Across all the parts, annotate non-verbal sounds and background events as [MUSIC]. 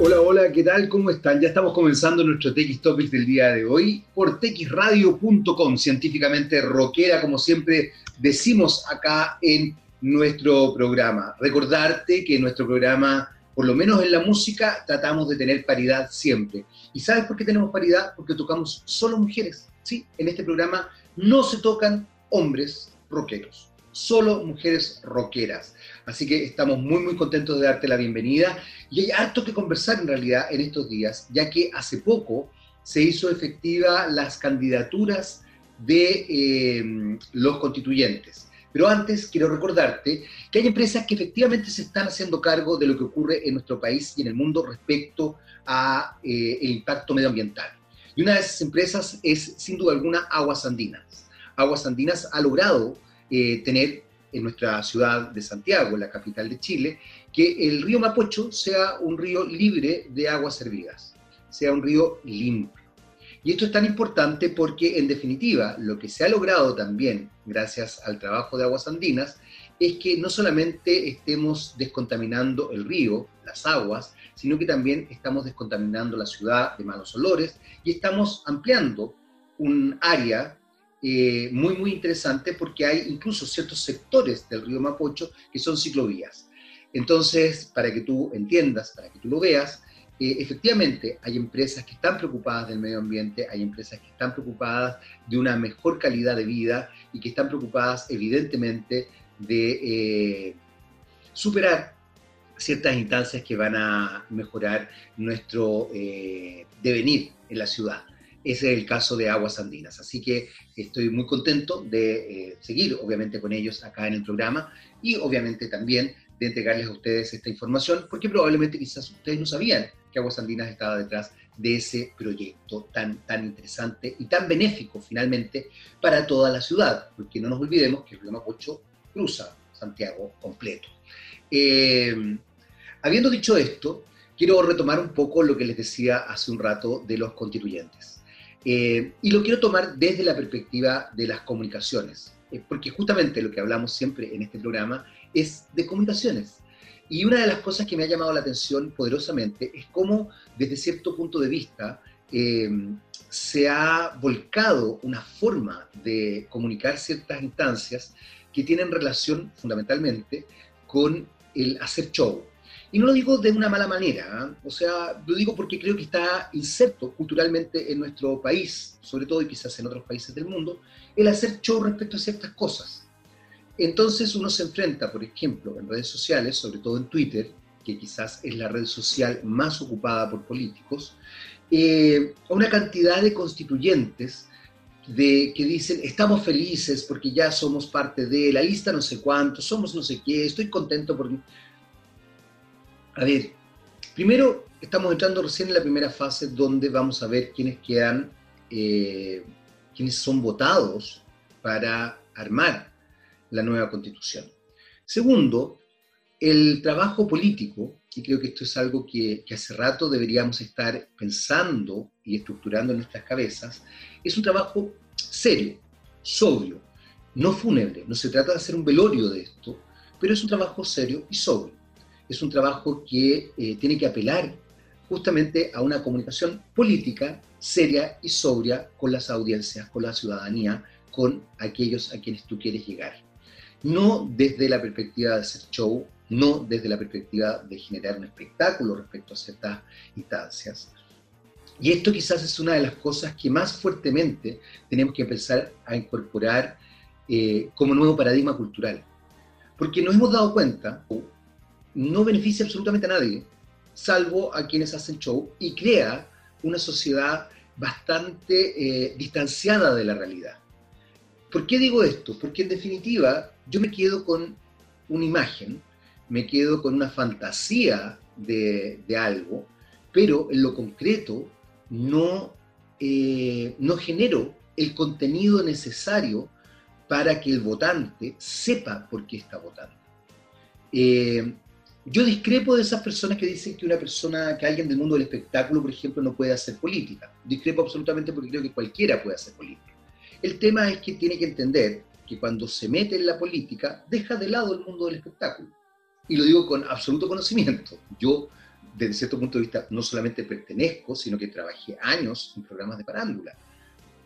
Hola, hola, ¿qué tal? ¿Cómo están? Ya estamos comenzando nuestro TX Topics del día de hoy por texradio.com, científicamente rockera, como siempre decimos acá en nuestro programa. Recordarte que nuestro programa, por lo menos en la música, tratamos de tener paridad siempre. ¿Y sabes por qué tenemos paridad? Porque tocamos solo mujeres. Sí, en este programa no se tocan hombres rockeros, solo mujeres rockeras. Así que estamos muy, muy contentos de darte la bienvenida. Y hay harto que conversar en realidad en estos días, ya que hace poco se hizo efectiva las candidaturas de eh, los constituyentes. Pero antes quiero recordarte que hay empresas que efectivamente se están haciendo cargo de lo que ocurre en nuestro país y en el mundo respecto al eh, impacto medioambiental. Y una de esas empresas es, sin duda alguna, Aguas Andinas. Aguas Andinas ha logrado eh, tener en nuestra ciudad de Santiago, la capital de Chile, que el río Mapocho sea un río libre de aguas servidas, sea un río limpio. Y esto es tan importante porque, en definitiva, lo que se ha logrado también, gracias al trabajo de Aguas Andinas, es que no solamente estemos descontaminando el río, las aguas, sino que también estamos descontaminando la ciudad de malos olores y estamos ampliando un área eh, muy, muy interesante porque hay incluso ciertos sectores del río Mapocho que son ciclovías. Entonces, para que tú entiendas, para que tú lo veas, eh, efectivamente hay empresas que están preocupadas del medio ambiente, hay empresas que están preocupadas de una mejor calidad de vida y que están preocupadas evidentemente de eh, superar ciertas instancias que van a mejorar nuestro devenir en la ciudad. Ese es el caso de Aguas Andinas. Así que estoy muy contento de eh, seguir, obviamente, con ellos acá en el programa y, obviamente, también de entregarles a ustedes esta información, porque probablemente quizás ustedes no sabían que Aguas Andinas estaba detrás de ese proyecto tan, tan interesante y tan benéfico, finalmente, para toda la ciudad, porque no nos olvidemos que el río Mapocho cruza Santiago completo. Eh, habiendo dicho esto, quiero retomar un poco lo que les decía hace un rato de los constituyentes. Eh, y lo quiero tomar desde la perspectiva de las comunicaciones, eh, porque justamente lo que hablamos siempre en este programa es de comunicaciones. Y una de las cosas que me ha llamado la atención poderosamente es cómo, desde cierto punto de vista, eh, se ha volcado una forma de comunicar ciertas instancias que tienen relación fundamentalmente con el hacer show, y no lo digo de una mala manera, ¿eh? o sea, lo digo porque creo que está inserto culturalmente en nuestro país, sobre todo y quizás en otros países del mundo, el hacer show respecto a ciertas cosas. Entonces uno se enfrenta, por ejemplo, en redes sociales, sobre todo en Twitter, que quizás es la red social más ocupada por políticos, eh, a una cantidad de constituyentes de, que dicen, estamos felices porque ya somos parte de la lista no sé cuánto, somos no sé qué, estoy contento porque a ver, primero estamos entrando recién en la primera fase donde vamos a ver quiénes quedan, eh, quiénes son votados para armar la nueva constitución. Segundo, el trabajo político, y creo que esto es algo que, que, hace rato deberíamos estar pensando y estructurando en nuestras cabezas, es un trabajo serio, sobrio, no fúnebre. No se trata de hacer un velorio de esto, pero es un trabajo serio y sobrio es un trabajo que eh, tiene que apelar justamente a una comunicación política seria y sobria con las audiencias, con la ciudadanía, con aquellos a quienes tú quieres llegar. No desde la perspectiva de hacer show, no desde la perspectiva de generar un espectáculo respecto a ciertas instancias. Y esto quizás es una de las cosas que más fuertemente tenemos que empezar a incorporar eh, como nuevo paradigma cultural. Porque nos hemos dado cuenta, no beneficia absolutamente a nadie, salvo a quienes hacen show, y crea una sociedad bastante eh, distanciada de la realidad. ¿Por qué digo esto? Porque en definitiva yo me quedo con una imagen, me quedo con una fantasía de, algo, pero en lo concreto no, eh, no genero el contenido necesario para que el votante sepa por qué está votando. Eh, yo discrepo de esas personas que dicen que una persona, que alguien del mundo del espectáculo, por ejemplo, no puede hacer política. Discrepo absolutamente porque creo que cualquiera puede hacer política. El tema es que tiene que entender que cuando se mete en la política, deja de lado el mundo del espectáculo. Y lo digo con absoluto conocimiento. Yo desde cierto punto de vista, no solamente pertenezco, sino que trabajé años en programas de parándula.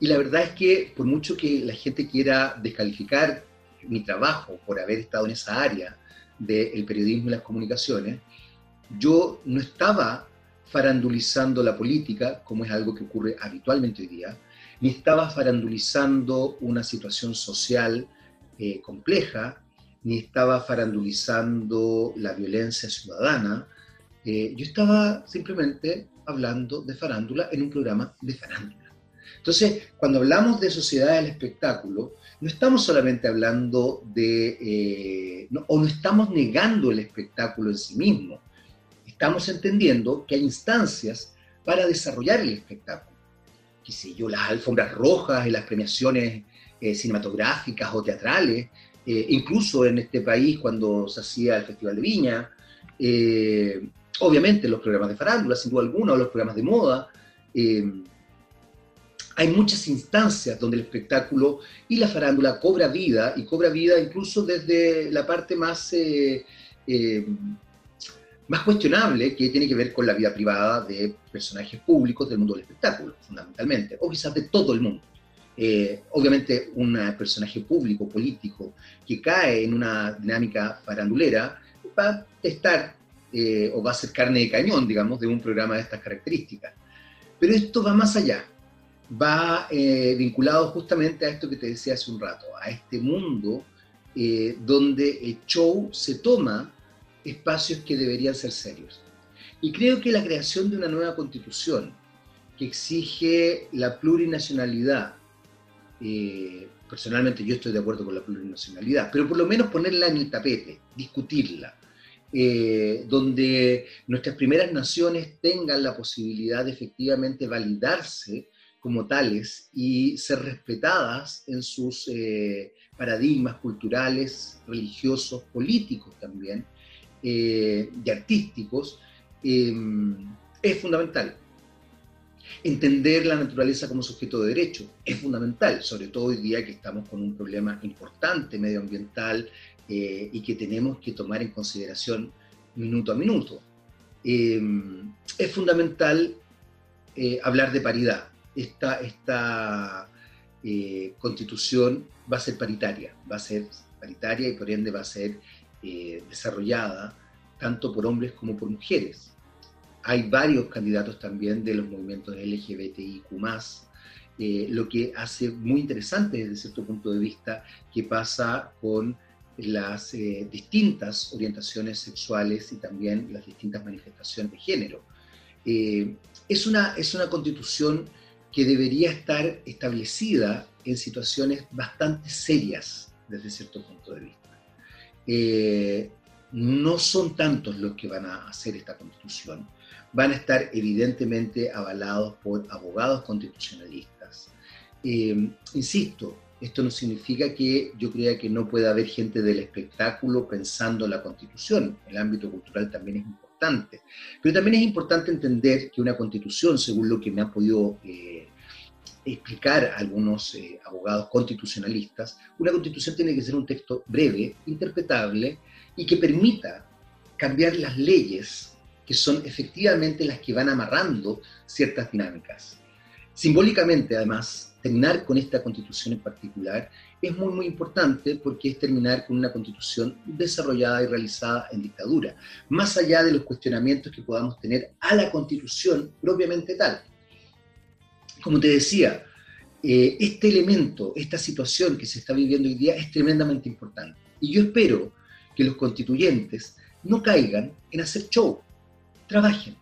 Y la verdad es que por mucho que la gente quiera descalificar mi trabajo por haber estado en esa área del periodismo y las comunicaciones, yo no estaba farandulizando la política, como es algo que ocurre habitualmente hoy día, ni estaba farandulizando una situación social eh, compleja, ni estaba farandulizando la violencia ciudadana. Eh, yo estaba simplemente hablando de farándula en un programa de farándula. Entonces, cuando hablamos de sociedad del espectáculo, no estamos solamente hablando de, eh, o no estamos negando el espectáculo en sí mismo, estamos entendiendo que hay instancias para desarrollar el espectáculo. Qué sé yo, las alfombras rojas y las premiaciones eh, cinematográficas o teatrales, eh, incluso en este país cuando se hacía el Festival de Viña, obviamente los programas de farándula, sin duda alguna, o los programas de moda. Hay muchas instancias donde el espectáculo y la farándula cobra vida, y cobra vida incluso desde la parte más más cuestionable que tiene que ver con la vida privada de personajes públicos del mundo del espectáculo, fundamentalmente, o quizás de todo el mundo. Eh, obviamente un personaje público, político, que cae en una dinámica farandulera, va a estar eh, o va a ser carne de cañón, digamos, de un programa de estas características. Pero esto va más allá, va eh, vinculado justamente a esto que te decía hace un rato, a este mundo donde el show se toma espacios que deberían ser serios. Y creo que la creación de una nueva constitución que exige la plurinacionalidad, eh, personalmente yo estoy de acuerdo con la plurinacionalidad, pero por lo menos ponerla en el tapete, discutirla, eh, donde nuestras primeras naciones tengan la posibilidad de efectivamente validarse como tales y ser respetadas en sus eh, paradigmas culturales, religiosos, políticos también, eh, y artísticos, eh, es fundamental. Entender la naturaleza como sujeto de derecho es fundamental, sobre todo hoy día que estamos con un problema importante medioambiental eh, y que tenemos que tomar en consideración minuto a minuto. es fundamental hablar de paridad. Esta, esta constitución va a ser paritaria, va a ser paritaria y por ende va a ser eh, desarrollada tanto por hombres como por mujeres. Hay varios candidatos también de los movimientos LGBTIQ, eh, lo que hace muy interesante desde cierto punto de vista qué pasa con las eh, distintas orientaciones sexuales y también las distintas manifestaciones de género. es, una, es una constitución que debería estar establecida en situaciones bastante serias desde cierto punto de vista. Eh, no son tantos los que van a hacer esta constitución. Van a estar evidentemente avalados por abogados constitucionalistas. Eh, insisto, esto no significa que yo crea que no pueda haber gente del espectáculo pensando la constitución. El ámbito cultural también es importante. Pero también es importante entender que una constitución, según lo que me han podido eh, explicar algunos eh, abogados constitucionalistas, una constitución tiene que ser un texto breve, interpretable y que permita cambiar las leyes que son efectivamente las que van amarrando ciertas dinámicas. Simbólicamente, además, terminar con esta constitución en particular es muy, muy importante porque es terminar con una constitución desarrollada y realizada en dictadura, más allá de los cuestionamientos que podamos tener a la constitución propiamente tal como te decía, eh, este elemento, esta situación que se está viviendo hoy día es tremendamente importante. Y yo espero que los constituyentes no caigan en hacer show, trabajen,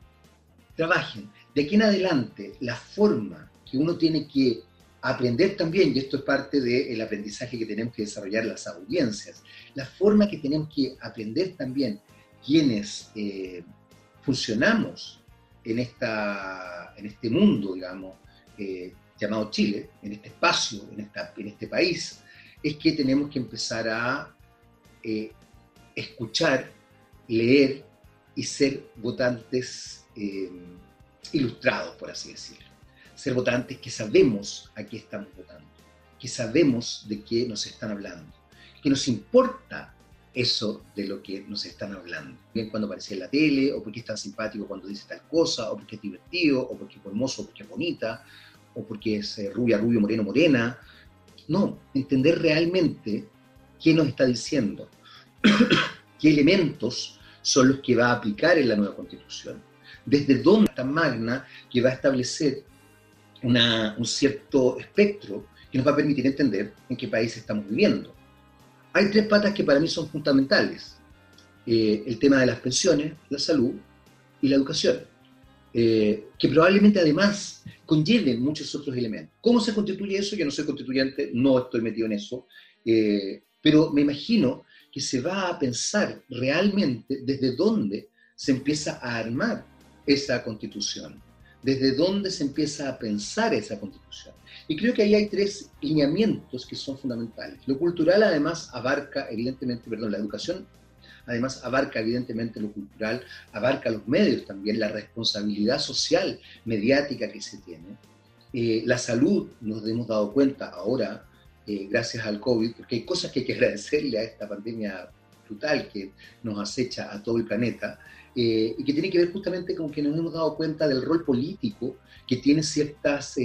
trabajen. De aquí en adelante, la forma que uno tiene que aprender también, y esto es parte del aprendizaje que tenemos que desarrollar las audiencias, la forma que tenemos que aprender también quienes eh, funcionamos en, esta, en este mundo, digamos, eh, llamado Chile, en este espacio, en, esta, en este país, es que tenemos que empezar a eh, escuchar, leer y ser votantes eh, ilustrados, por así decirlo. Ser votantes que sabemos a qué estamos votando, que sabemos de qué nos están hablando, que nos importa eso de lo que nos están hablando. Bien cuando aparece en la tele, o porque es tan simpático cuando dice tal cosa, o porque es divertido, o porque es hermoso, o porque es bonita, porque es eh, rubia, rubio, moreno, morena. No, entender realmente qué nos está diciendo, [COUGHS] qué elementos son los que va a aplicar en la nueva constitución, desde dónde está magna que va a establecer un cierto espectro que nos va a permitir entender en qué país estamos viviendo. Hay tres patas que para mí son fundamentales. Eh, el tema de las pensiones, la salud y la educación, eh, que probablemente además conlleven muchos otros elementos. ¿Cómo se constituye eso? Yo no soy constituyente, no estoy metido en eso, eh, pero me imagino que se va a pensar realmente desde dónde se empieza a armar esa constitución, desde dónde se empieza a pensar esa constitución. Y creo que ahí hay tres lineamientos que son fundamentales. Lo cultural además abarca, evidentemente, perdón, la educación además abarca evidentemente lo cultural, abarca los medios también, la responsabilidad social, mediática que se tiene. Eh, la salud, nos hemos dado cuenta ahora, eh, gracias al COVID, porque hay cosas que hay que agradecerle a esta pandemia brutal que nos acecha a todo el planeta, eh, y que tiene que ver justamente con que nos hemos dado cuenta del rol político que tiene ciertas,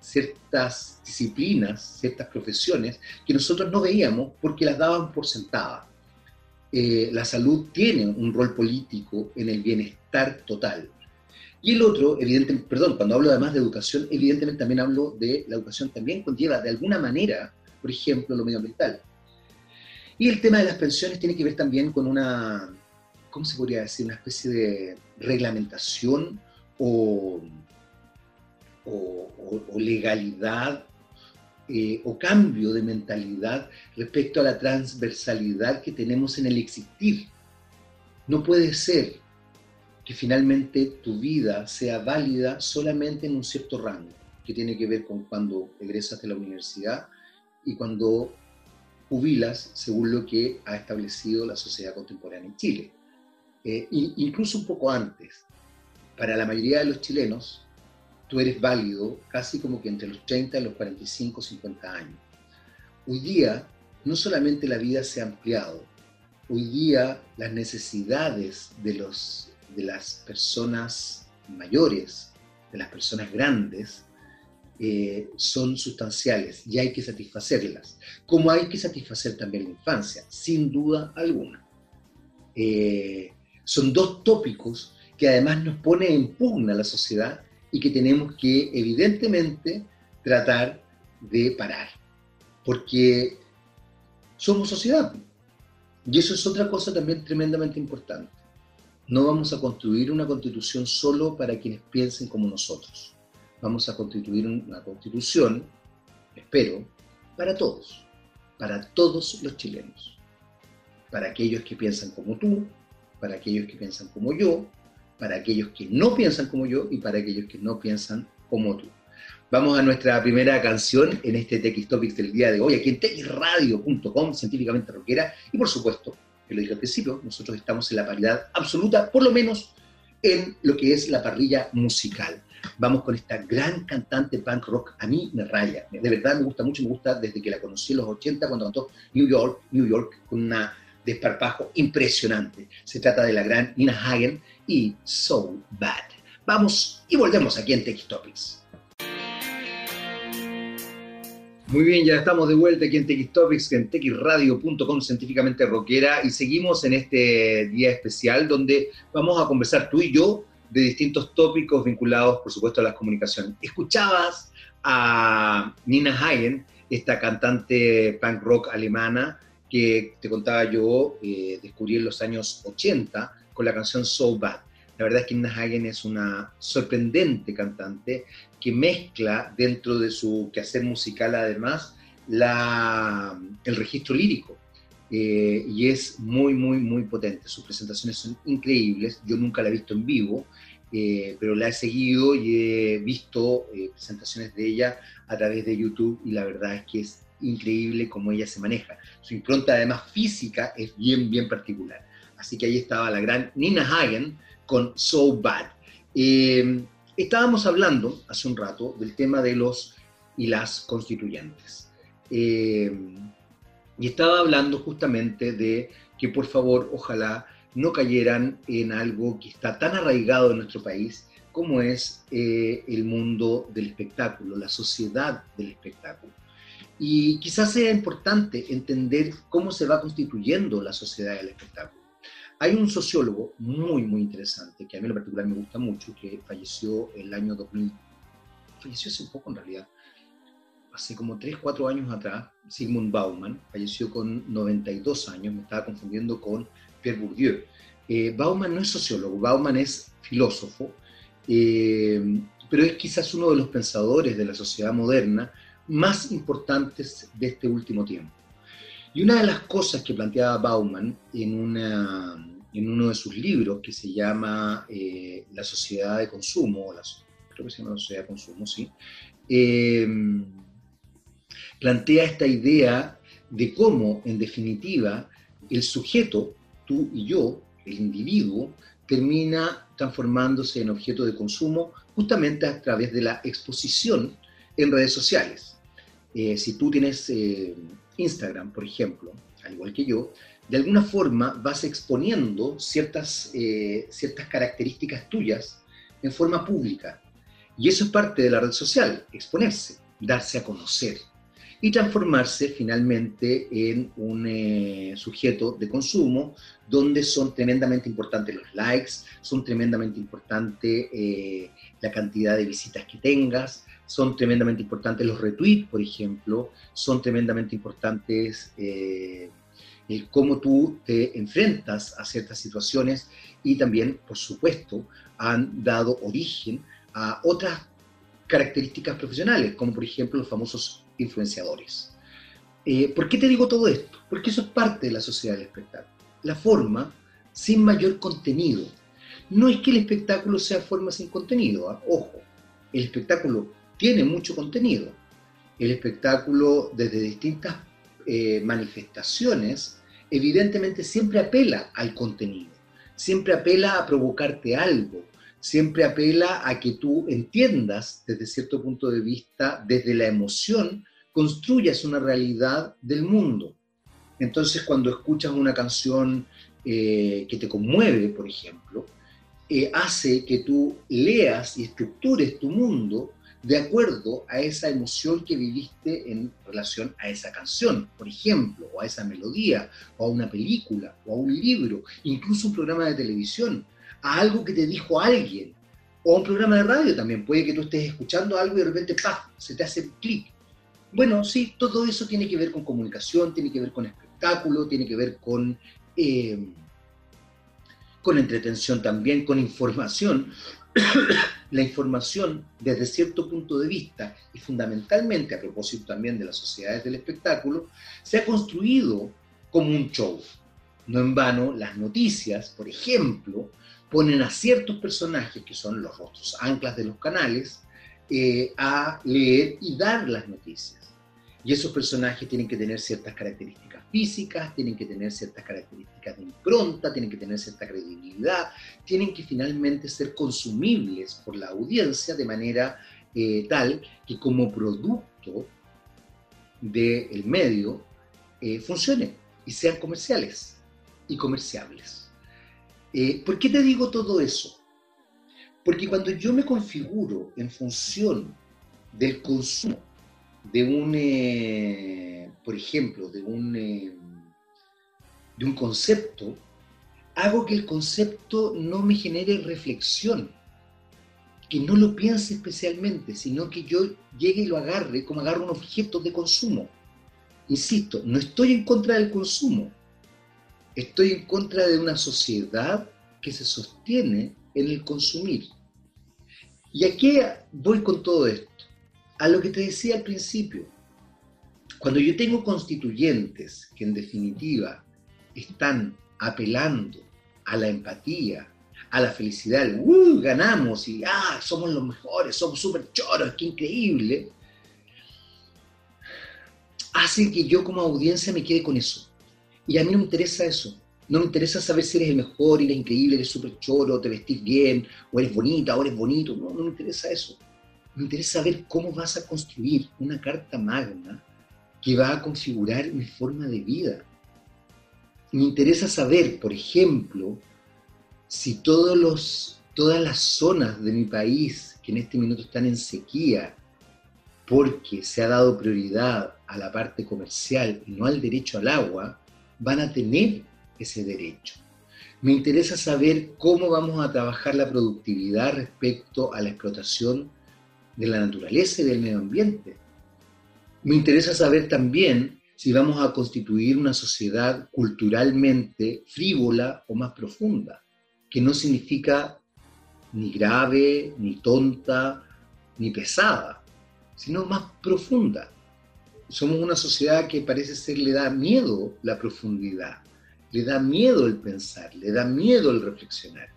ciertas disciplinas, ciertas profesiones, que nosotros no veíamos porque las daban por sentadas. La salud tiene un rol político en el bienestar total. Y el otro, evidentemente, perdón, cuando hablo además de educación, evidentemente también hablo de la educación, también conlleva de alguna manera, por ejemplo, lo medioambiental. Y el tema de las pensiones tiene que ver también con una, ¿cómo se podría decir? Una especie de reglamentación o, legalidad eh, o cambio de mentalidad respecto a la transversalidad que tenemos en el existir. No puede ser que finalmente tu vida sea válida solamente en un cierto rango, que tiene que ver con cuando egresas de la universidad y cuando jubilas según lo que ha establecido la sociedad contemporánea en Chile. Eh, incluso un poco antes. Para la mayoría de los chilenos, tú eres válido casi como que entre los 30 y los 45, 50 años. Hoy día, no solamente la vida se ha ampliado, hoy día las necesidades de los de las personas mayores, de las personas grandes, eh, son sustanciales y hay que satisfacerlas, como hay que satisfacer también la infancia, sin duda alguna. Eh, son dos tópicos que además nos pone en pugna la sociedad y que tenemos que evidentemente tratar de parar, porque somos sociedad. Y eso es otra cosa también tremendamente importante. No vamos a construir una constitución solo para quienes piensen como nosotros. Vamos a constituir una constitución, espero, para todos, para todos los chilenos. Para aquellos que piensan como tú, para aquellos que piensan como yo, para aquellos que no piensan como yo y para aquellos que no piensan como tú. Vamos a nuestra primera canción en este TX Topics del día de hoy, aquí en texradio.com, científicamente rockera, y por supuesto, lo dije al principio, nosotros estamos en la paridad absoluta, por lo menos en lo que es la parrilla musical. Vamos con esta gran cantante punk rock, a mí me raya, de verdad me gusta mucho, me gusta desde que la conocí en los 80 cuando cantó New York, New York, con una desparpajo impresionante. Se trata de la gran Nina Hagen y So Bad. Vamos y volvemos aquí en Tech Topics. Muy bien, ya estamos de vuelta aquí en TX Topics, en texradio.com, científicamente rockera, y seguimos en este día especial donde vamos a conversar tú y yo de distintos tópicos vinculados, por supuesto, a las comunicaciones. Escuchabas a Nina Hagen, esta cantante punk rock alemana que te contaba yo, eh, descubrí en los años 80 con la canción So Bad. La verdad es que Nina Hagen es una sorprendente cantante que mezcla dentro de su quehacer musical además la, el registro lírico. Eh, y es muy, muy, muy potente. Sus presentaciones son increíbles. Yo nunca la he visto en vivo, eh, pero la he seguido y he visto eh, presentaciones de ella a través de YouTube y la verdad es que es increíble cómo ella se maneja. Su impronta además física es bien, bien particular. Así que ahí estaba la gran Nina Hagen con So Bad. Estábamos hablando hace un rato del tema de los y las constituyentes. Eh, y estaba hablando justamente de que por favor, ojalá, no cayeran en algo que está tan arraigado en nuestro país como es eh, el mundo del espectáculo, la sociedad del espectáculo. Y quizás sea importante entender cómo se va constituyendo la sociedad del espectáculo. Hay un sociólogo muy, muy interesante, que a mí en particular me gusta mucho, que falleció el año 2000, falleció hace poco en realidad, hace como 3, 4 años atrás, Sigmund Bauman, falleció con 92 años, me estaba confundiendo con Pierre Bourdieu. Eh, Bauman no es sociólogo, Bauman es filósofo, eh, pero es quizás uno de los pensadores de la sociedad moderna más importantes de este último tiempo. Y una de las cosas que planteaba Bauman en, una, en uno de sus libros, que se llama eh, La sociedad de consumo, creo que se llama La sociedad de consumo, sí, plantea esta idea de cómo, en definitiva, el sujeto, tú y yo, el individuo, termina transformándose en objeto de consumo justamente a través de la exposición en redes sociales. Eh, si tú tienes eh, Instagram, por ejemplo, al igual que yo, de alguna forma vas exponiendo ciertas, eh, ciertas características tuyas en forma pública. Y eso es parte de la red social, exponerse, darse a conocer y transformarse finalmente en un eh, sujeto de consumo donde son tremendamente importantes los likes, son tremendamente importantes eh, la cantidad de visitas que tengas, son tremendamente importantes los retweets, por ejemplo, son tremendamente importantes el cómo tú te enfrentas a ciertas situaciones y también, por supuesto, han dado origen a otras características profesionales, como por ejemplo los famosos influenciadores. Eh, ¿Por qué te digo todo esto? Porque eso es parte de la sociedad del espectáculo. La forma sin mayor contenido. No es que el espectáculo sea forma sin contenido, ¿ah? ojo, el espectáculo tiene mucho contenido. El espectáculo desde distintas eh, manifestaciones evidentemente siempre apela al contenido, siempre apela a provocarte algo, siempre apela a que tú entiendas desde cierto punto de vista, desde la emoción, construyas una realidad del mundo. Entonces, cuando escuchas una canción eh, que te conmueve, por ejemplo, eh, hace que tú leas y estructures tu mundo de acuerdo a esa emoción que viviste en relación a esa canción, por ejemplo, o a esa melodía, o a una película, o a un libro, incluso un programa de televisión a algo que te dijo alguien, o a un programa de radio también. Puede que tú estés escuchando algo y de repente se te hace clic. Bueno, sí, todo eso tiene que ver con comunicación, tiene que ver con espectáculo, tiene que ver con, eh, con entretención también, con información. [COUGHS] la información desde cierto punto de vista y fundamentalmente a propósito también de las sociedades del espectáculo, se ha construido como un show. No en vano, las noticias, por ejemplo, ponen a ciertos personajes, que son los rostros anclas de los canales, eh, a leer y dar las noticias. Y esos personajes tienen que tener ciertas características físicas, tienen que tener ciertas características de impronta, tienen que tener cierta credibilidad, tienen que finalmente ser consumibles por la audiencia de manera eh, tal que como producto del medio eh, y sean comerciales y comerciables. Eh, ¿Por qué te digo todo eso? Porque cuando yo me configuro en función del consumo de un, eh, por ejemplo, de un, eh, de un concepto, hago que el concepto no me genere reflexión, que no lo piense especialmente, sino que yo llegue y lo agarre como agarro un objeto de consumo. Insisto, no estoy en contra del consumo, Estoy en contra de una sociedad que se sostiene en el consumir. ¿Y a qué voy con todo esto? A lo que te decía al principio. Cuando yo tengo constituyentes que en definitiva están apelando a la empatía, a la felicidad, ¡uh! ganamos y ¡ah! somos los mejores, somos súper choros, qué increíble, hace que yo como audiencia me quede con eso. Y a mí no me interesa eso. No me interesa saber si eres el mejor, eres increíble, eres súper choro, te vestís bien, o eres bonita, o eres bonito. No, no me interesa eso. Me interesa saber cómo vas a construir una carta magna que va a configurar mi forma de vida. me interesa saber, por ejemplo, si todos los, todas las zonas de mi país que en este minuto están en sequía, porque se ha dado prioridad a la parte comercial y no al derecho al agua, van a tener ese derecho. Me interesa saber cómo vamos a trabajar la productividad respecto a la explotación de la naturaleza y del medio ambiente. Me interesa saber también si vamos a constituir una sociedad culturalmente frívola o más profunda, que no significa ni grave, ni tonta, ni pesada, sino más profunda. Somos una sociedad que parece ser le da miedo la profundidad, le da miedo el pensar, le da miedo el reflexionar.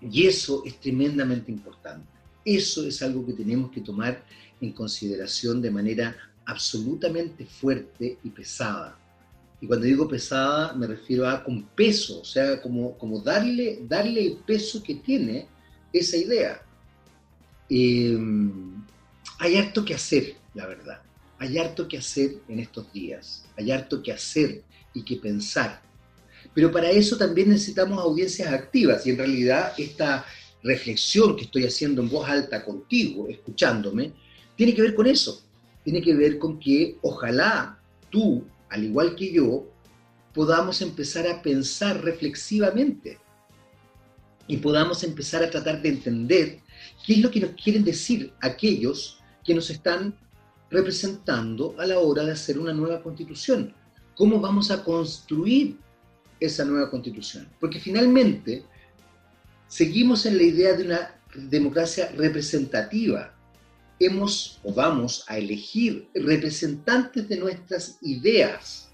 Y eso es tremendamente importante. Eso es algo que tenemos que tomar en consideración de manera absolutamente fuerte y pesada. Y cuando digo pesada me refiero a con peso, o sea, como, como darle, darle el peso que tiene esa idea. Em, hay harto que hacer, la verdad. Hay harto que hacer en estos días. Hay harto que hacer y que pensar. Pero para eso también necesitamos audiencias activas y en realidad esta reflexión que estoy haciendo en voz alta contigo, escuchándome, tiene que ver con eso. Tiene que ver con que ojalá tú, al igual que yo, podamos empezar a pensar reflexivamente y podamos empezar a tratar de entender qué es lo que nos quieren decir aquellos que nos están representando a la hora de hacer una nueva constitución. ¿Cómo vamos a construir esa nueva constitución? Porque finalmente seguimos en la idea de una democracia representativa. Hemos o vamos a elegir representantes de nuestras ideas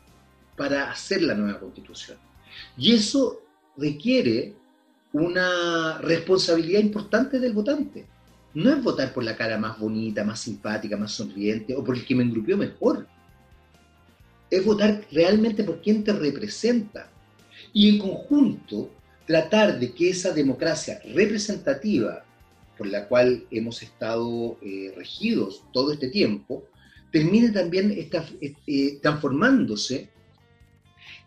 para hacer la nueva constitución. Y eso requiere una responsabilidad importante del votante. No es votar por la cara más bonita, más simpática, más sonriente o por el que me engrupió mejor. Es votar realmente por quien te representa. Y en conjunto tratar de que esa democracia representativa por la cual hemos estado eh, regidos todo este tiempo, termine también eh, transformándose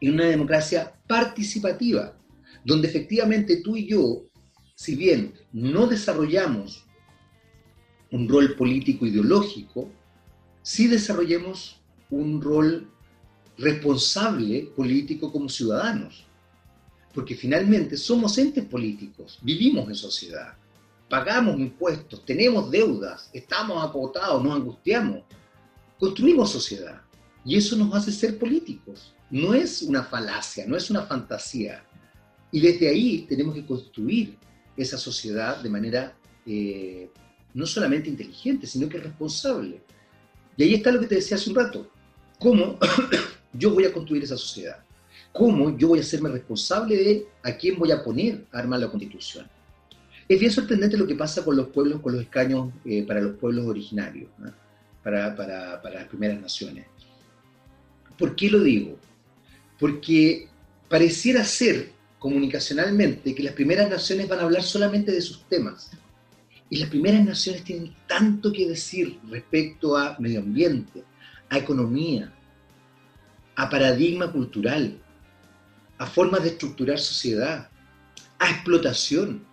en una democracia participativa, donde efectivamente tú y yo, si bien no desarrollamos un rol político ideológico, sí desarrollemos un rol responsable político como ciudadanos porque finalmente somos entes políticos, vivimos en sociedad, pagamos impuestos, tenemos deudas, estamos acotados, nos angustiamos, construimos sociedad y eso nos hace ser políticos. No es una falacia, no es una fantasía. Y desde ahí tenemos que construir esa sociedad de manera eh, no solamente inteligente, sino que responsable. Y ahí está lo que te decía hace un rato. ¿Cómo [COUGHS] yo voy a construir esa sociedad? Cómo yo voy a hacerme responsable de a quién voy a poner a armar la constitución. Es bien sorprendente lo que pasa con los pueblos, con los escaños eh, para los pueblos originarios, para, para, para las primeras naciones. ¿Por qué lo digo? Porque pareciera ser comunicacionalmente que las primeras naciones van a hablar solamente de sus temas. Y las primeras naciones tienen tanto que decir respecto a medio ambiente, a economía, a paradigma cultural, a formas de estructurar sociedad, a explotación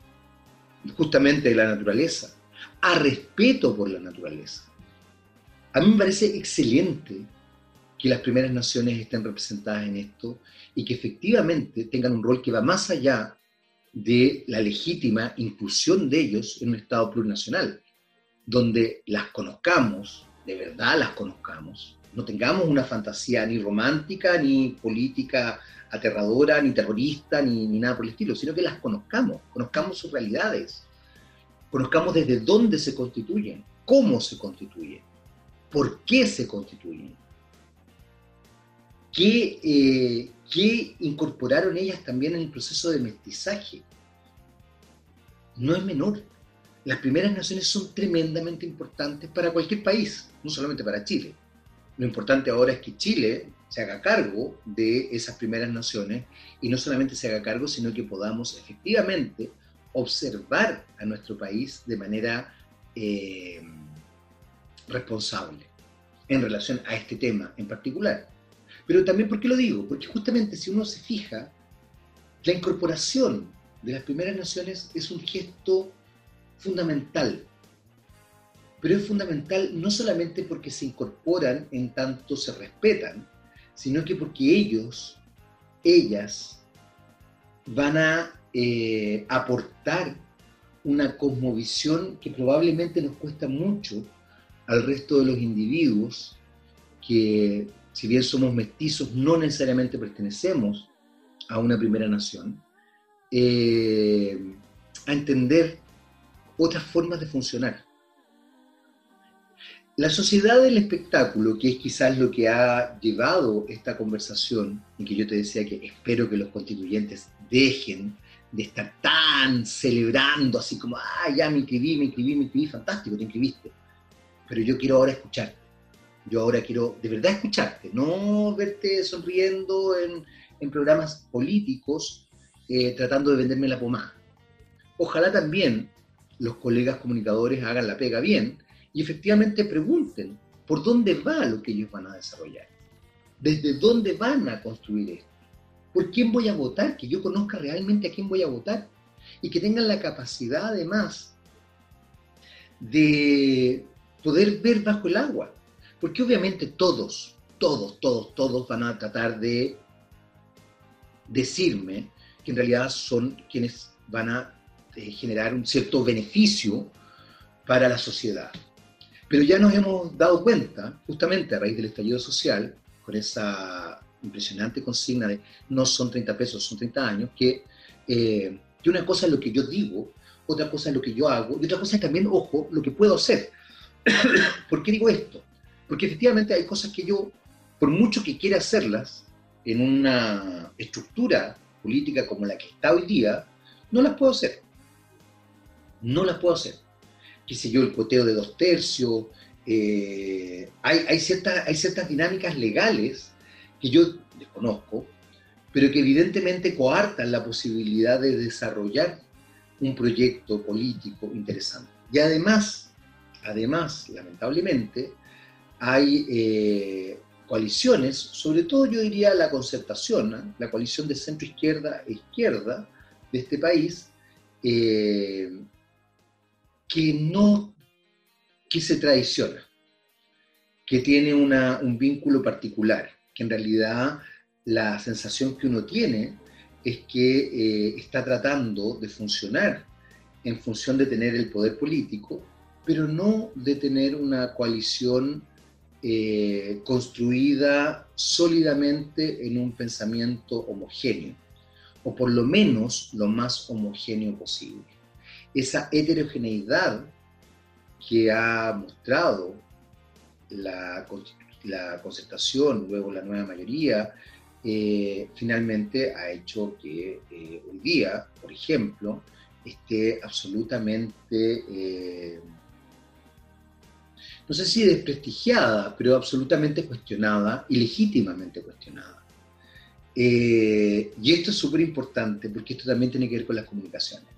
justamente de la naturaleza, a respeto por la naturaleza. A mí me parece excelente que las primeras naciones estén representadas en esto y que efectivamente tengan un rol que va más allá de la legítima inclusión de ellos en un Estado plurinacional, donde las conozcamos, de verdad las conozcamos, no tengamos una fantasía ni romántica ni política aterradora, ni terrorista, ni, nada por el estilo, sino que las conozcamos, conozcamos sus realidades, conozcamos desde dónde se constituyen, cómo se constituyen, por qué se constituyen, qué, eh, qué incorporaron ellas también en el proceso de mestizaje. No es menor. Las primeras naciones son tremendamente importantes para cualquier país, no solamente para Chile. Lo importante ahora es que Chile se haga cargo de esas primeras naciones y no solamente se haga cargo, sino que podamos efectivamente observar a nuestro país de manera eh, responsable en relación a este tema en particular. Pero también, ¿por qué lo digo? Porque justamente si uno se fija, la incorporación de las primeras naciones es un gesto fundamental. Pero es fundamental no solamente porque se incorporan en tanto se respetan, sino que porque ellos, ellas, van a eh, aportar una cosmovisión que probablemente nos cuesta mucho al resto de los individuos que, si bien somos mestizos, no necesariamente pertenecemos a una primera nación, eh, a entender otras formas de funcionar. La sociedad del espectáculo, que es quizás lo que ha llevado esta conversación, y que yo te decía que espero que los constituyentes dejen de estar tan celebrando, así como, ah, ya me inscribí, me inscribí, me inscribí, fantástico, te inscribiste. Pero yo quiero ahora escucharte. Yo ahora quiero de verdad escucharte, no verte sonriendo en, en programas políticos eh, tratando de venderme la pomada. Ojalá también los colegas comunicadores hagan la pega bien y efectivamente pregunten por dónde va lo que ellos van a desarrollar, desde dónde van a construir esto, por quién voy a votar, que yo conozca realmente a quién voy a votar y que tengan la capacidad además de poder ver bajo el agua, porque obviamente todos, todos, todos, todos van a tratar de decirme que en realidad son quienes van a eh, generar un cierto beneficio para la sociedad. Pero ya nos hemos dado cuenta, justamente a raíz del estallido social, con esa impresionante consigna de no son 30 pesos, son 30 años, que, eh, una cosa es lo que yo digo, otra cosa es lo que yo hago, y otra cosa es también, ojo, lo que puedo hacer. [COUGHS] ¿Por qué digo esto? Porque efectivamente hay cosas que yo, por mucho que quiera hacerlas en una estructura política como la que está hoy día, no las puedo hacer. No las puedo hacer qué sé yo, el coteo de dos tercios. Eh, hay, hay, hay ciertas dinámicas legales que yo desconozco, pero que evidentemente coartan la posibilidad de desarrollar un proyecto político interesante. Y además, además, lamentablemente, hay eh, coaliciones, sobre todo yo diría la concertación, ¿eh? la coalición de centro-izquierda e izquierda de este país, que no, que se traiciona, que tiene un vínculo particular, que en realidad la sensación que uno tiene es que eh, está tratando de funcionar en función de tener el poder político, pero no de tener una coalición eh, construida sólidamente en un pensamiento homogéneo, o por lo menos lo más homogéneo posible esa heterogeneidad que ha mostrado la, la concertación, luego la nueva mayoría, eh, finalmente ha hecho que eh, hoy día, por ejemplo, esté absolutamente, eh, no sé si desprestigiada, pero absolutamente cuestionada y legítimamente cuestionada. y esto es súper importante porque esto también tiene que ver con las comunicaciones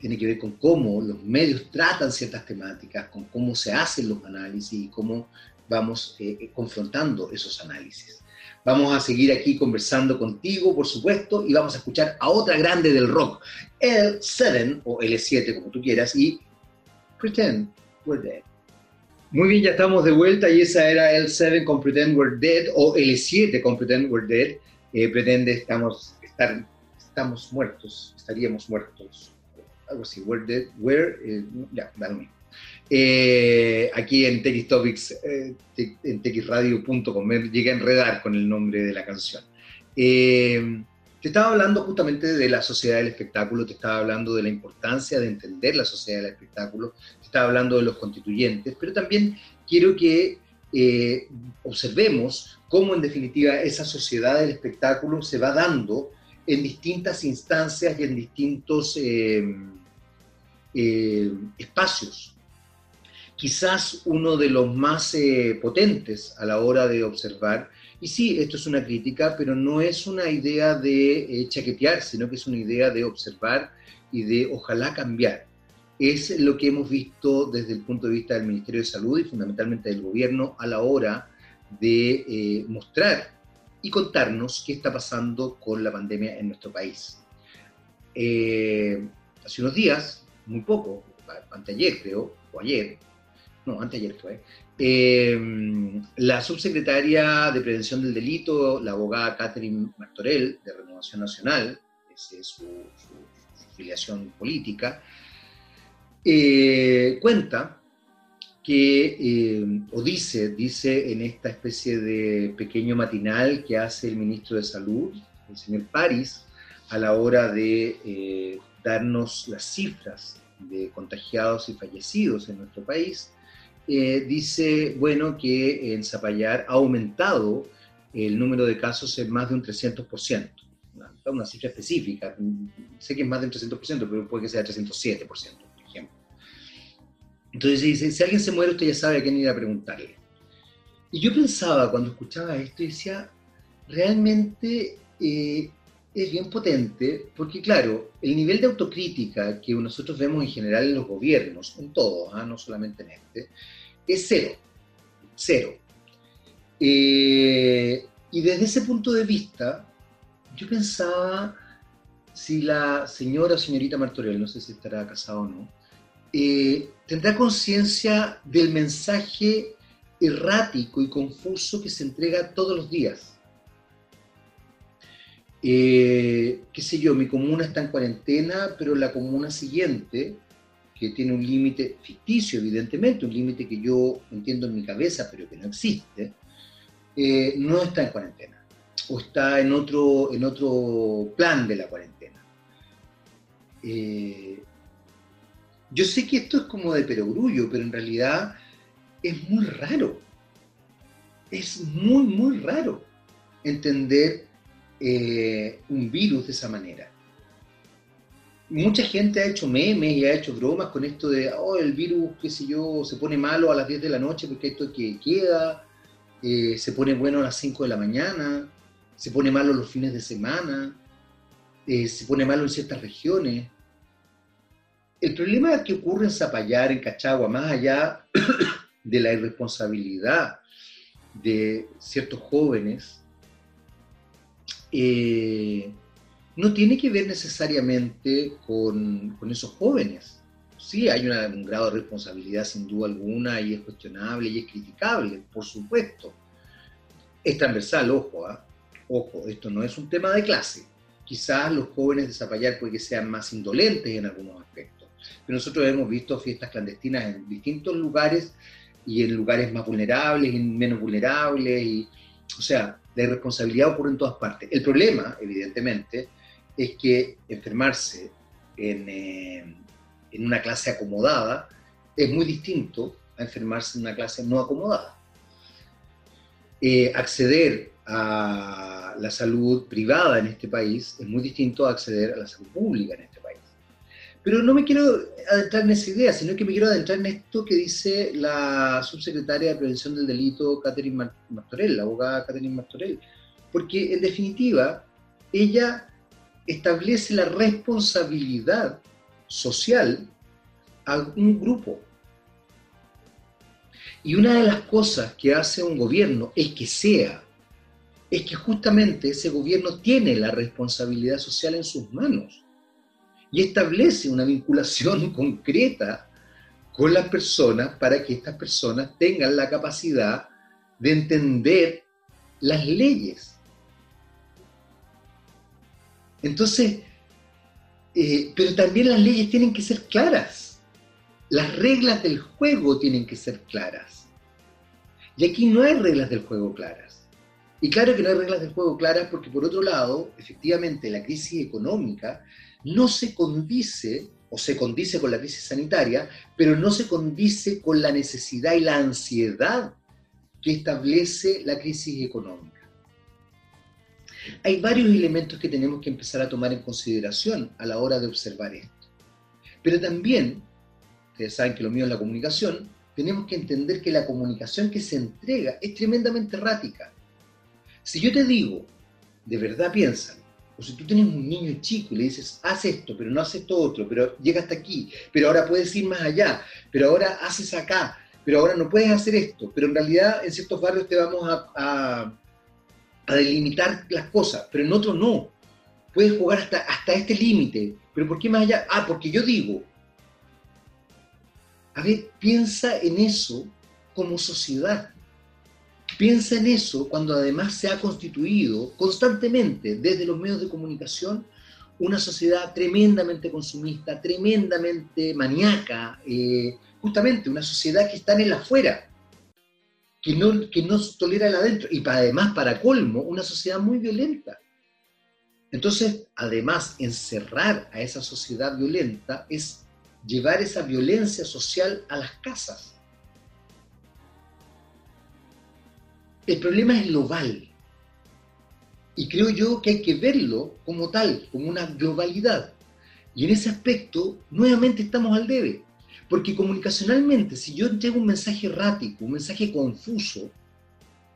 tiene que ver con cómo los medios tratan ciertas temáticas, con cómo se hacen los análisis y cómo vamos eh, eh, confrontando esos análisis. Vamos a seguir aquí conversando contigo, por supuesto, y vamos a escuchar a otra grande del rock, L7 o L7, como tú quieras, y Pretend We're Dead. Muy bien, ya estamos de vuelta y esa era L7 con Pretend We're Dead o L7 con Pretend We're Dead. Eh, pretende estamos, estar, estamos muertos, estaríamos muertos algo así, Where Dead, Where, eh, ya, da lo eh, aquí en Topics, eh, en txradio.com, me llegué a enredar con el nombre de la canción. te estaba hablando justamente de la sociedad del espectáculo, te estaba hablando de la importancia de entender la sociedad del espectáculo, te estaba hablando de los constituyentes, pero también quiero que observemos cómo en definitiva esa sociedad del espectáculo se va dando en distintas instancias y en distintos espacios. Quizás uno de los más eh, potentes a la hora de observar, y sí, esto es una crítica, pero no es una idea de eh, chaquetear, sino que es una idea de observar y de ojalá cambiar. Es lo que hemos visto desde el punto de vista del Ministerio de Salud y fundamentalmente del gobierno a la hora de mostrar y contarnos qué está pasando con la pandemia en nuestro país. Eh, hace unos días, muy poco, anteayer creo, o ayer, no, anteayer fue, eh, la subsecretaria de Prevención del Delito, la abogada Catherine Martorell, de Renovación Nacional, esa es su, filiación política, eh, cuenta que, eh, o dice, dice en esta especie de pequeño matinal que hace el ministro de Salud, el señor París, a la hora de darnos las cifras de contagiados y fallecidos en nuestro país, eh, dice, bueno, que en Zapallar ha aumentado el número de casos en más de un 300%. Una, una cifra específica, sé que es más de un 300%, pero puede que sea 307%, por ejemplo. Entonces dice, si alguien se muere, usted ya sabe a quién ir a preguntarle. Y yo pensaba cuando escuchaba esto decía, realmente eh, es bien potente, porque claro, el nivel de autocrítica que nosotros vemos en general en los gobiernos, en todos, ¿ah? no solamente en este, es cero, cero. Eh, y desde ese punto de vista, yo pensaba si la señora o señorita Martorell, no sé si estará casada o no, eh, tendrá conciencia del mensaje errático y confuso que se entrega todos los días. Eh, qué sé yo, mi comuna está en cuarentena, pero la comuna siguiente, que tiene un límite ficticio, evidentemente, un límite que yo entiendo en mi cabeza, pero que no existe, eh, no está en cuarentena, o está en otro, en otro plan de la cuarentena. Eh, yo sé que esto es como de perogrullo, pero en realidad es muy raro. Es muy, muy raro entender eh, un virus de esa manera. Mucha gente ha hecho memes y ha hecho bromas con esto de, oh, el virus, qué sé yo, se pone malo a las 10 de la noche porque esto que queda, eh, se pone bueno a las 5 de la mañana, se pone malo los fines de semana, eh, se pone malo en ciertas regiones el problema que ocurre en Zapallar, en Cachagua, más allá [COUGHS] de la irresponsabilidad de ciertos jóvenes, eh, no tiene que ver necesariamente con, esos jóvenes. Sí, hay un grado de responsabilidad sin duda alguna y es cuestionable y es criticable, por supuesto. Es transversal, ojo, ¿ah? ojo, esto no es un tema de clase. Quizás los jóvenes de Zapallar que sean más indolentes en algunos aspectos pero nosotros hemos visto fiestas clandestinas en distintos lugares y en lugares más vulnerables y menos vulnerables. Y, o sea, la irresponsabilidad ocurre en todas partes. El problema, evidentemente, es que enfermarse en, eh, en una clase acomodada es muy distinto a enfermarse en una clase no acomodada. Eh, acceder a la salud privada en este país es muy distinto a acceder a la salud pública en este pero no me quiero adentrar en esa idea, sino que me quiero adentrar en esto que dice la subsecretaria de Prevención del Delito, Catherine Martorell, la abogada Catherine Martorell. Porque en definitiva, ella establece la responsabilidad social a un grupo. Y una de las cosas que hace un gobierno, el que sea, es que justamente ese gobierno tiene la responsabilidad social en sus manos y establece una vinculación [LAUGHS] concreta con las personas para que estas personas tengan la capacidad de entender las leyes. Entonces, eh, pero también las leyes tienen que ser claras. Las reglas del juego tienen que ser claras. Y aquí no hay reglas del juego claras. Y claro que no hay reglas del juego claras porque por otro lado, efectivamente, la crisis económica no se condice o se condice con la crisis sanitaria, pero no se condice con la necesidad y la ansiedad que establece la crisis económica. Hay varios elementos que tenemos que empezar a tomar en consideración a la hora de observar esto. Pero también, ustedes saben que lo mío es la comunicación, tenemos que entender que la comunicación que se entrega es tremendamente errática. Si yo te digo, de verdad piensa, o si tú tienes un niño chico y le dices, haz esto, pero no haces esto otro, pero llega hasta aquí, pero ahora puedes ir más allá, pero ahora haces acá, pero ahora no puedes hacer esto, pero en realidad en ciertos barrios te vamos a, a delimitar las cosas, pero en otro no. Puedes jugar hasta, hasta este límite, pero ¿por qué más allá? Ah, porque yo digo. A ver, piensa en eso como sociedad. Piensa en eso cuando además se ha constituido constantemente desde los medios de comunicación una sociedad tremendamente consumista, tremendamente maníaca, eh, justamente una sociedad que está en el afuera, que no, que no tolera el adentro, y para, además, para colmo, una sociedad muy violenta. Entonces, además, encerrar a esa sociedad violenta es llevar esa violencia social a las casas. El problema es global. Y creo yo que hay que verlo como tal, como una globalidad. Y en ese aspecto, nuevamente estamos al debe. Porque comunicacionalmente, si yo entrego un mensaje errático, un mensaje confuso,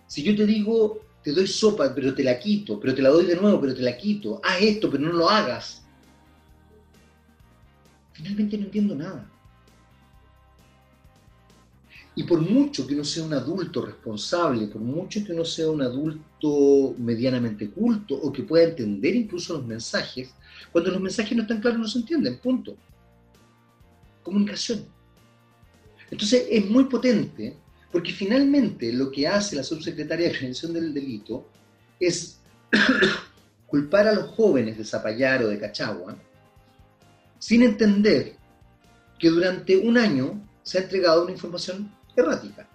si yo te digo, te doy sopa, pero te la quito, pero te la doy de nuevo, pero te la quito, haz esto, pero no lo hagas, finalmente no entiendo nada. Y por mucho que uno sea un adulto responsable, por mucho que uno sea un adulto medianamente culto o que pueda entender incluso los mensajes, cuando los mensajes no están claros no se entienden, punto. Comunicación. Entonces es muy potente porque finalmente lo que hace la subsecretaria de Prevención del Delito es [COUGHS] culpar a los jóvenes de Zapallar o de Cachagua sin entender que durante un año se ha entregado una información errática.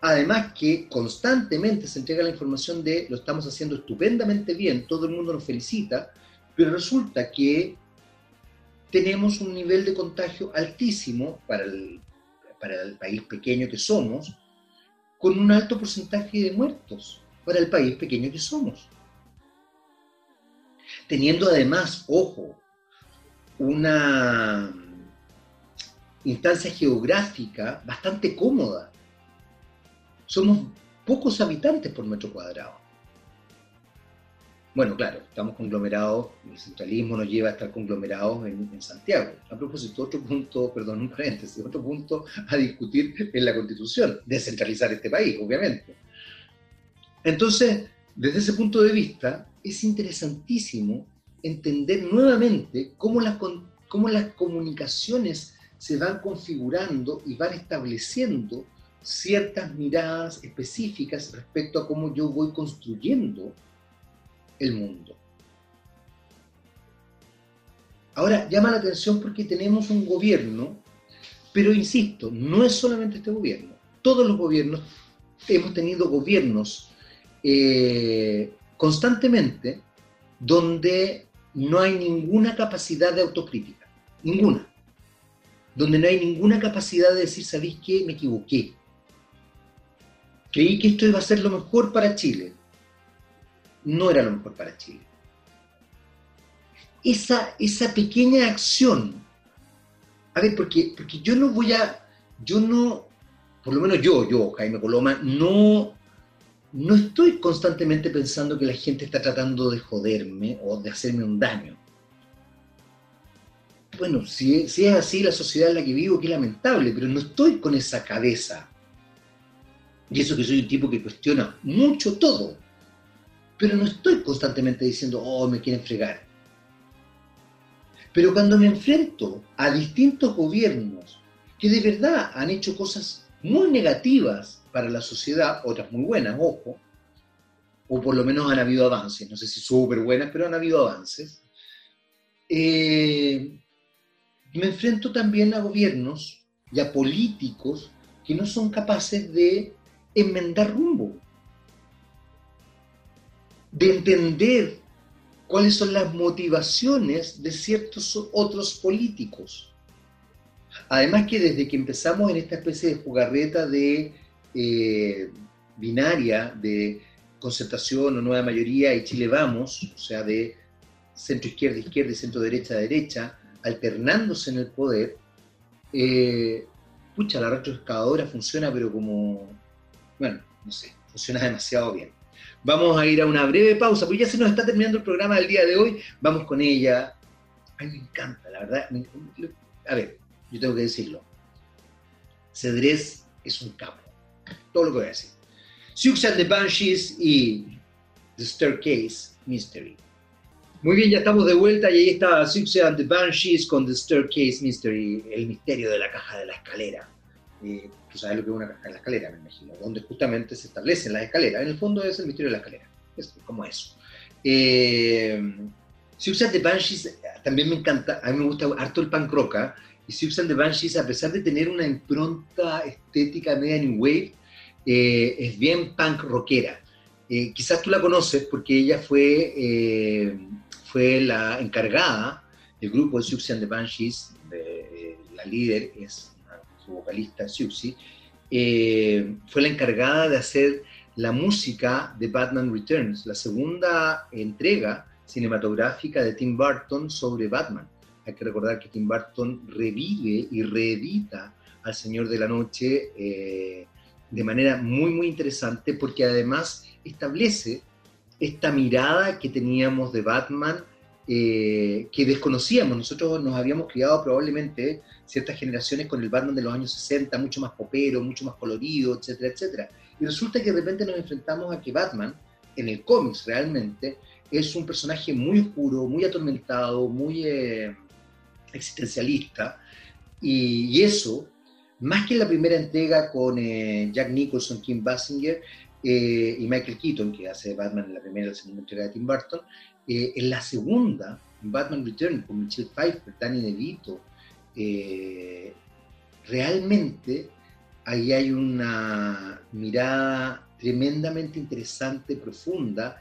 Además que constantemente se entrega la información de lo estamos haciendo estupendamente bien, todo el mundo nos felicita, pero resulta que tenemos un nivel de contagio altísimo para el, para el país pequeño que somos, con un alto porcentaje de muertos para el país pequeño que somos. Teniendo además, ojo, una instancia geográfica bastante cómoda. Somos pocos habitantes por metro cuadrado. Bueno, claro, estamos conglomerados, el centralismo nos lleva a estar conglomerados en, Santiago. A propósito, otro punto, perdón, un paréntesis, otro punto a discutir en la Constitución, descentralizar este país, obviamente. Entonces, desde ese punto de vista, es interesantísimo entender nuevamente cómo las, cómo las comunicaciones se van configurando y van estableciendo ciertas miradas específicas respecto a cómo yo voy construyendo el mundo. Ahora, llama la atención porque tenemos un gobierno, pero insisto, no es solamente este gobierno. Todos los gobiernos, hemos tenido gobiernos eh, constantemente donde no hay ninguna capacidad de autocrítica, ninguna donde no hay ninguna capacidad de decir, ¿sabéis qué? Me equivoqué. Creí que esto iba a ser lo mejor para Chile. No era lo mejor para Chile. Esa, esa pequeña acción, a ver, porque, porque yo no voy a, yo no, por lo menos yo, yo, Jaime Coloma, no, no estoy constantemente pensando que la gente está tratando de joderme o de hacerme un daño bueno, si, es así la sociedad en la que vivo, qué lamentable, pero no estoy con esa cabeza. Y eso que soy un tipo que cuestiona mucho todo, pero no estoy constantemente diciendo, oh, me quieren fregar. Pero cuando me enfrento a distintos gobiernos que de verdad han hecho cosas muy negativas para la sociedad, otras muy buenas, ojo, o por lo menos han habido avances, no sé si súper buenas, pero han habido avances, eh, me enfrento también a gobiernos y a políticos que no son capaces de enmendar rumbo, de entender cuáles son las motivaciones de ciertos otros políticos. Además que desde que empezamos en esta especie de jugarreta de eh, binaria, de concertación o nueva mayoría y Chile vamos, o sea, de centro izquierda, izquierda y centro derecha, derecha, alternándose en el poder, eh, pucha, la retroexcavadora funciona, pero como, bueno, no sé, funciona demasiado bien. Vamos a ir a una breve pausa, porque ya se nos está terminando el programa del día de hoy. Vamos con ella. Ay, me encanta, la verdad. a ver, yo tengo que decirlo. Cedrés es un capo. Todo lo que voy a decir. Success de Banshees y The Staircase Mystery. Muy bien, ya estamos de vuelta y ahí está Suxia and the Banshees con The Staircase Mystery, el misterio de la caja de la escalera. Eh, tú sabes lo que es una caja de la escalera, me imagino, donde justamente se establecen las escaleras. En el fondo es el misterio de la escalera, es como eso. Eh, and the Banshees también me encanta, a mí me gusta harto el punk rock, ¿ah? y Siouxsie and the Banshees, a pesar de tener una impronta estética media new wave, eh, es bien punk rockera. Eh, quizás tú la conoces porque ella fue, eh, fue la encargada del grupo de Siouxsie and the Banshees, la líder es su vocalista Siouxsie, fue la encargada de hacer la música de Batman Returns, la segunda entrega cinematográfica de Tim Burton sobre Batman. Hay que recordar que Tim Burton revive y reedita al Señor de la Noche eh, de manera muy, muy interesante porque además establece esta mirada que teníamos de Batman eh, que desconocíamos. Nosotros nos habíamos criado probablemente ciertas generaciones con el Batman de los años 60, mucho más popero, mucho más colorido, etcétera, etcétera. Y resulta que de repente nos enfrentamos a que Batman, en el cómics realmente, es un personaje muy oscuro, muy atormentado, muy eh, existencialista. Y, eso, más que en la primera entrega con eh, Jack Nicholson, Kim Basinger eh, y Michael Keaton, que hace Batman en la primera y la segunda entrega de Tim Burton, en la segunda, Batman Return, con Michelle Pfeiffer, Danny DeVito, realmente ahí hay una mirada tremendamente interesante, profunda,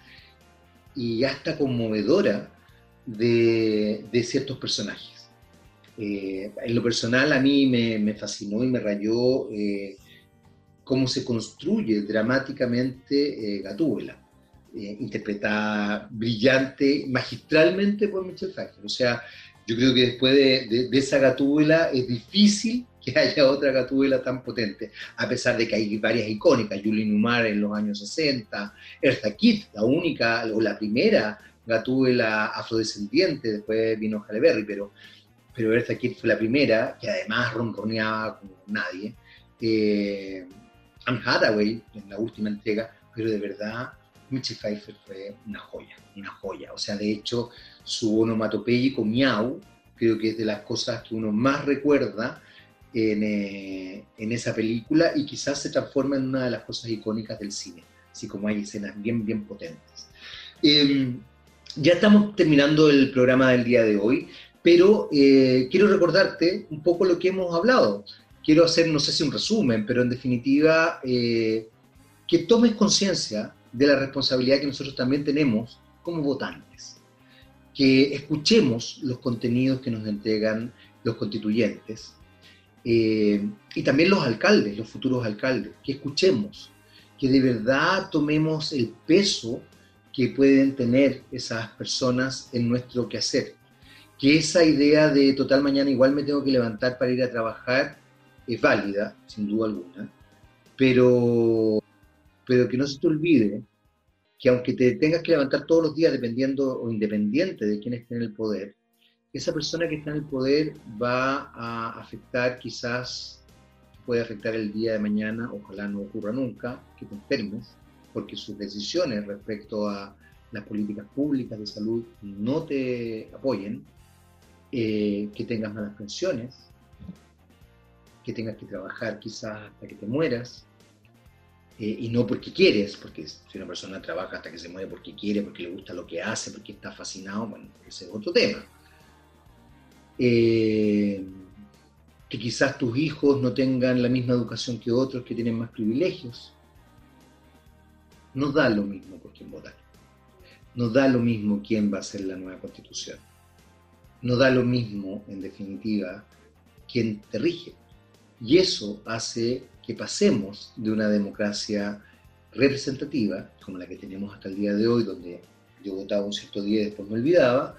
y hasta conmovedora de, ciertos personajes. Eh, en lo personal a mí me, fascinó y me rayó eh, cómo se construye dramáticamente eh, Gatúbela, eh, interpretada brillante, magistralmente por Michelle Pfeiffer. O sea, yo creo que después de, de esa Gatúbela es difícil que [LAUGHS] haya otra Gatúbela tan potente, a pesar de que hay varias icónicas, Julie Newmar en los años 60, Eartha Kitt, la única o la primera Gatúbela afrodescendiente, después vino Halle Berry, pero, pero Eartha Kitt fue la primera, que además ronroneaba como nadie. Eh, Anne Hathaway en la última entrega, pero de verdad Mitchie Pfeiffer fue una joya, una joya. O sea, de hecho, su onomatopéyico miau, creo que es de las cosas que uno más recuerda eh, en, esa película y quizás se transforma en una de las cosas icónicas del cine, así como hay escenas bien, bien potentes. Em, ya estamos terminando el programa del día de hoy, pero eh, quiero recordarte un poco lo que hemos hablado. Quiero hacer, no sé si un resumen, pero en definitiva, eh, que tomes conciencia de la responsabilidad que nosotros también tenemos como votantes. Que escuchemos los contenidos que nos entregan los constituyentes, eh, y también los alcaldes, los futuros alcaldes, que escuchemos, que de verdad tomemos el peso que pueden tener esas personas en nuestro quehacer. Que esa idea de total mañana igual me tengo que levantar para ir a trabajar es válida, sin duda alguna, pero, pero que no se te olvide que aunque te tengas que levantar todos los días dependiendo o independiente de quién esté en el poder, esa persona que está en el poder va a afectar quizás, puede afectar el día de mañana, ojalá no ocurra nunca, que te enfermes, porque sus decisiones respecto a las políticas públicas de salud no te apoyen, eh, que tengas malas pensiones, que tengas que trabajar quizás hasta que te mueras, eh, y no porque quieres, porque si una persona trabaja hasta que se muere porque quiere, porque le gusta lo que hace, porque está fascinado, bueno, ese es otro tema eh, que quizás tus hijos no tengan la misma educación que otros que tienen más privilegios. No da lo mismo por quién votar. No da lo mismo quién va a ser la nueva constitución. No da lo mismo, en definitiva, quién te rige. Y eso hace que pasemos de una democracia representativa, como la que tenemos hasta el día de hoy, donde yo votaba un cierto día y después me olvidaba,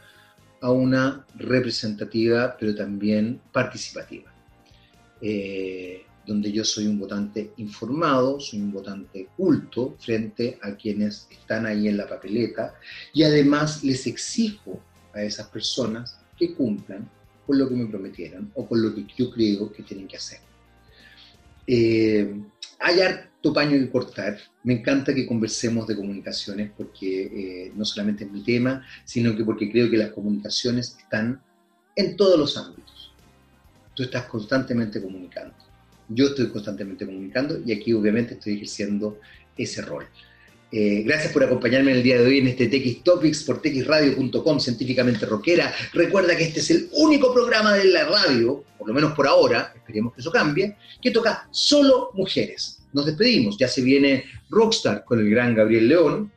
a una representativa, pero también participativa, eh, donde yo soy un votante informado, soy un votante culto frente a quienes están ahí en la papeleta y además les exijo a esas personas que cumplan con lo que me prometieron o con lo que yo creo que tienen que hacer. Eh, hay harto paño que cortar. Me encanta que conversemos de comunicaciones porque eh, no solamente es mi tema, sino que porque creo que las comunicaciones están en todos los ámbitos. Tú estás constantemente comunicando. Yo estoy constantemente comunicando y aquí obviamente estoy ejerciendo ese rol. Eh, gracias por acompañarme en el día de hoy en este TX Topics por texradio.com, científicamente rockera. Recuerda que este es el único programa de la radio, por lo menos por ahora, esperemos que eso cambie, que toca solo mujeres. Nos despedimos, ya se viene Rockstar con el gran Gabriel León,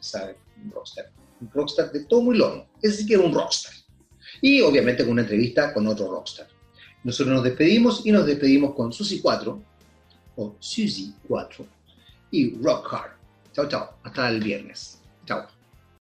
sabe, un rockstar, un rockstar de todo muy lomo, es decir, que un rockstar. Y obviamente con una entrevista con otro rockstar. Nosotros nos despedimos y nos despedimos con Susi 4, o Susie 4, y Rock Hard. Chao, chao. Hasta el viernes. Chao.